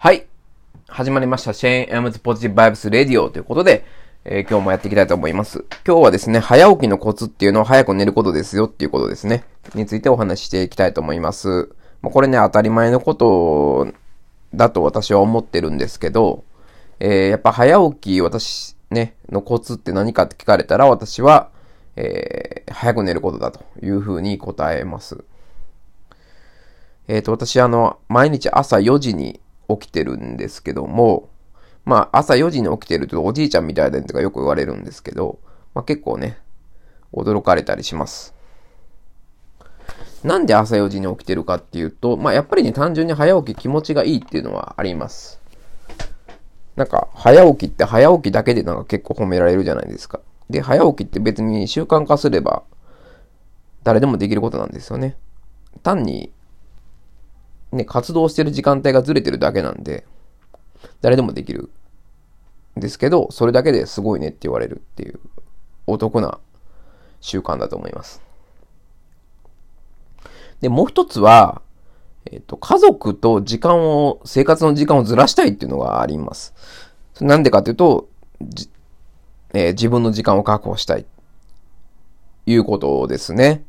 はい。始まりました。シェーン・エムズ・ポジティブ・バイブス・レディオということで、えー、今日もやっていきたいと思います。今日はですね、早起きのコツっていうのは早く寝ることですよっていうことですね。についてお話ししていきたいと思います。まあ、これね、当たり前のことだと私は思ってるんですけど、えー、やっぱ早起き、私、ね、のコツって何かって聞かれたら、私は、えー、早く寝ることだというふうに答えます。えっ、と、私、あの、毎日朝4時に起きてるんですけども、まあ朝4時に起きてるとおじいちゃんみたいだねとかよく言われるんですけど、まあ結構ね、驚かれたりします。なんで朝4時に起きてるかっていうと、まあやっぱりね単純に早起き気持ちがいいっていうのはあります。なんか早起きって早起きだけでなんか結構褒められるじゃないですか。で、早起きって別に習慣化すれば誰でもできることなんですよね。単にね、活動してる時間帯がずれてるだけなんで、誰でもできるですけど、それだけですごいねって言われるっていう、お得な習慣だと思います。で、もう一つは、えっ、と、家族と時間を、生活の時間をずらしたいっていうのがあります。なんでかっていうと、えー、自分の時間を確保したい。いうことですね。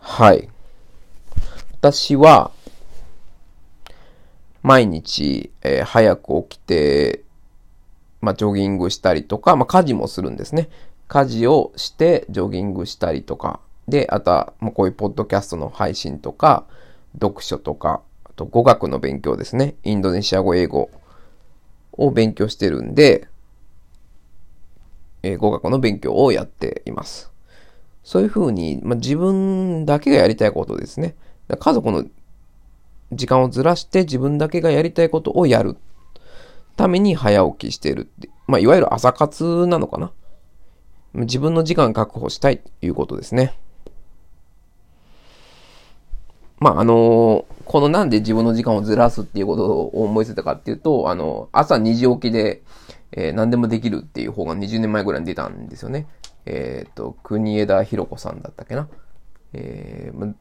はい。私は、毎日、えー、早く起きて、まあ、ジョギングしたりとか、まあ、家事もするんですね。家事をして、ジョギングしたりとか。で、あとは、まあ、こういうポッドキャストの配信とか、読書とか、あと語学の勉強ですね。インドネシア語、英語を勉強してるんで、えー、語学の勉強をやっています。そういうふうに、まあ、自分だけがやりたいことですね。家族の時間をずらして自分だけがやりたいことをやるために早起きしているって。まあ、いわゆる朝活なのかな。自分の時間確保したいということですね。まあ、あのー、このなんで自分の時間をずらすっていうことを思いついたかっていうと、あの、朝2時起きで、えー、何でもできるっていう方が20年前ぐらいに出たんですよね。えっ、と、国枝博子さんだったっけな。えー、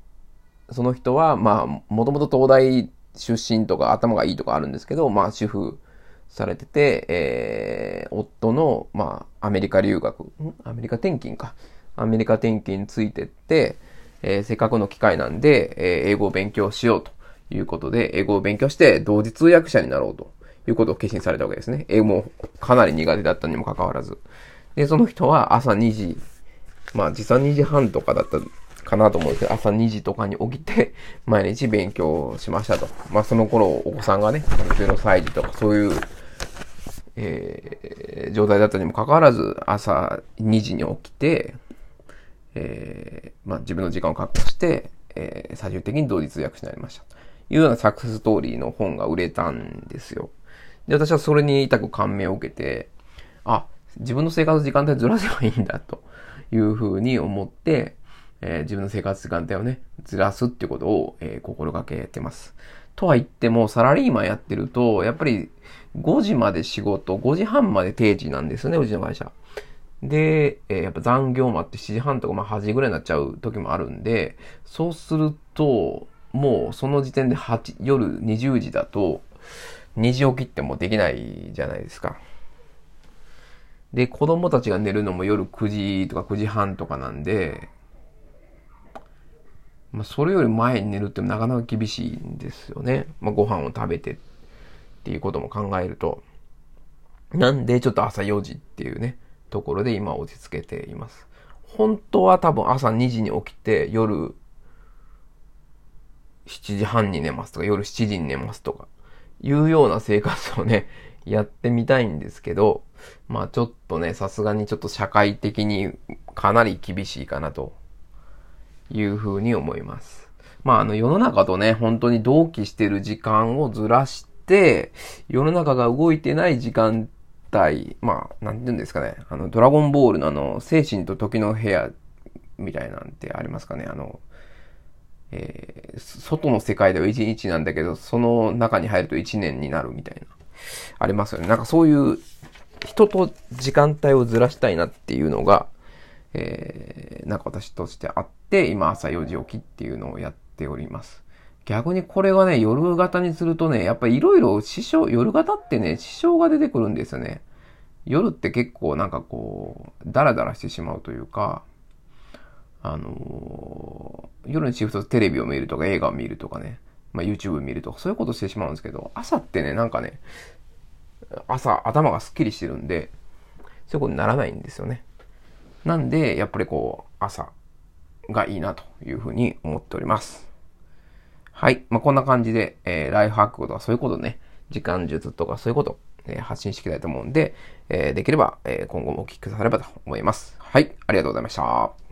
その人は、まあ、もともと東大出身とか頭がいいとかあるんですけど、まあ、主婦されてて、えー、夫の、まあ、アメリカ留学、アメリカ転勤か。アメリカ転勤についてって、えー、せっかくの機会なんで、えー、英語を勉強しようということで、英語を勉強して同時通訳者になろうということを決心されたわけですね。英語もかなり苦手だったにもかかわらず。で、その人は朝2時、まあ実は2時半とかだったかなと思うんですけど、朝2時とかに起きて、毎日勉強しましたと。まあ、その頃、お子さんがね、0歳児とかそういう、えー、状態だったにもかかわらず、朝2時に起きて、えー、まあ、自分の時間を確保して、えー、最終的に同時通訳になりました。というようなサクセスストーリーの本が売れたんですよ。で、私はそれに痛く感銘を受けて、あ、自分の生活時間帯ずらせばいいんだ、というふうに思って、えー、自分の生活時間帯をね、ずらすっていうことを、えー、心がけてます。とは言っても、サラリーマンやってると、やっぱり5時まで仕事、5時半まで定時なんですよね、うちの会社。で、えー、やっぱ残業もあって7時半とか、まあ8時ぐらいになっちゃう時もあるんで、そうすると、もうその時点で8、夜20時だと、2時起きってもできないじゃないですか。で、子供たちが寝るのも夜9時とか9時半とかなんで、まあ、それより前に寝るってなかなか厳しいんですよね。まあ、ご飯を食べてっていうことも考えると。なんでちょっと朝4時っていうね、ところで今落ち着けています。本当は多分朝2時に起きて夜7時半に寝ますとか夜7時に寝ますとかいうような生活をね、やってみたいんですけど、まあちょっとね、さすがにちょっと社会的にかなり厳しいかなというふうに思います。まあ、あの、世の中とね、本当に同期してる時間をずらして、世の中が動いてない時間帯、まあ、なんて言うんですかね、あの、ドラゴンボールのあの、精神と時の部屋みたいなんてありますかね、あの、えー、外の世界では1日なんだけど、その中に入ると1年になるみたいな、ありますよね。なんかそういう、人と時間帯をずらしたいなっていうのが、えー、なんか私としてあって、今朝4時起きっていうのをやっております。逆にこれがね、夜型にするとね、やっぱりいろいろ支障、夜型ってね、支障が出てくるんですよね。夜って結構なんかこう、ダラダラしてしまうというか、あのー、夜にシフトテレビを見るとか映画を見るとかね、まあ、YouTube 見るとかそういうことしてしまうんですけど、朝ってね、なんかね、朝頭がスッキリしてるんで、そういうことにならないんですよね。なんで、やっぱりこう、朝がいいなというふうに思っております。はい。まあ、こんな感じで、えー、ライフハックとかそういうことね、時間術とかそういうこと、えー、発信していきたいと思うんで、えー、できれば、え今後もお聞きくださればと思います。はい。ありがとうございました。